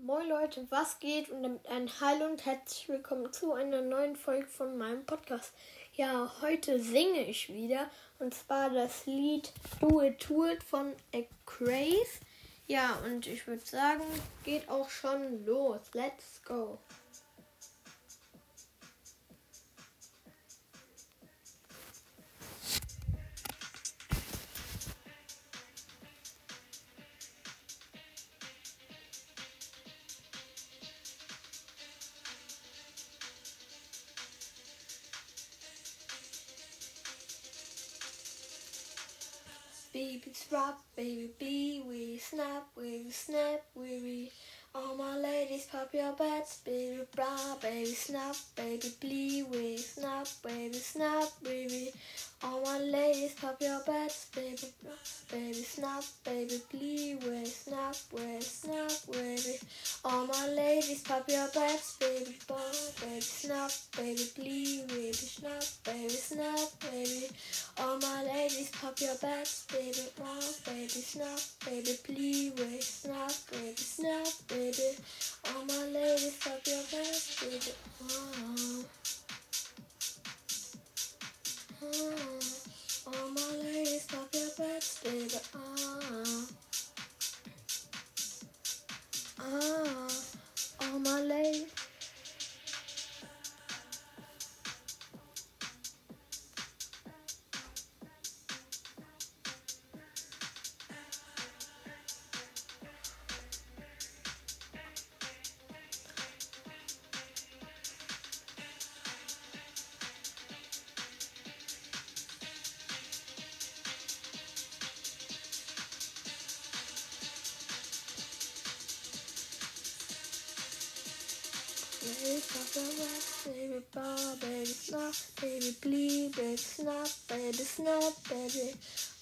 Moin Leute, was geht? Und damit ein Hallo und herzlich willkommen zu einer neuen Folge von meinem Podcast. Ja, heute singe ich wieder und zwar das Lied Do It To It von A Craze. Ja, und ich würde sagen, geht auch schon los. Let's go. Baby rock, baby bee, we snap, we snap, we all my ladies pop your butts, baby bra, baby snap, baby blee, we snap, baby snap, baby. All my ladies pop your butts, baby bra, baby snap, baby blee, we snap, we snap, baby. All my ladies pop your butts, baby bra, baby snap, baby blee, baby snap, baby snap, baby. Butts, baby bra, baby snap, baby please, we snap, Baby, pop your ass, baby, ball, baby, snap, baby, bleed, baby, snap, baby, snap, baby.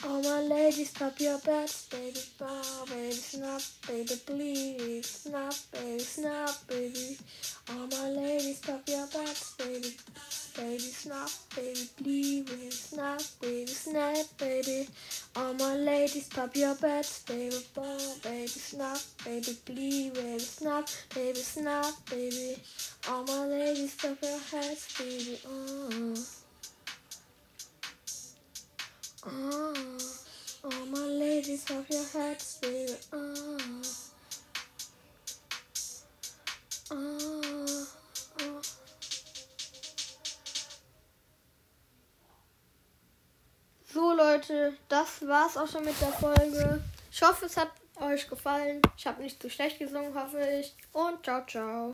All my ladies, pop your butts, baby, ball, baby, snap, baby, bleed, snap, baby, snap, baby. All my ladies, pop your butts, baby, baby, snap, baby, bleed, baby, snap, baby, snap, baby. All my ladies, pop your butts, baby, ball, baby, snap, baby, bleed, baby, snap, baby, snap, baby. All my ladies, pop your heads, baby, oh. Oh, all my ladies, pop your heads, baby. Oh, oh. So Leute, das war's auch schon mit der Folge. Ich hoffe, es hat euch gefallen. Ich habe nicht zu schlecht gesungen, hoffe ich. Und ciao, ciao.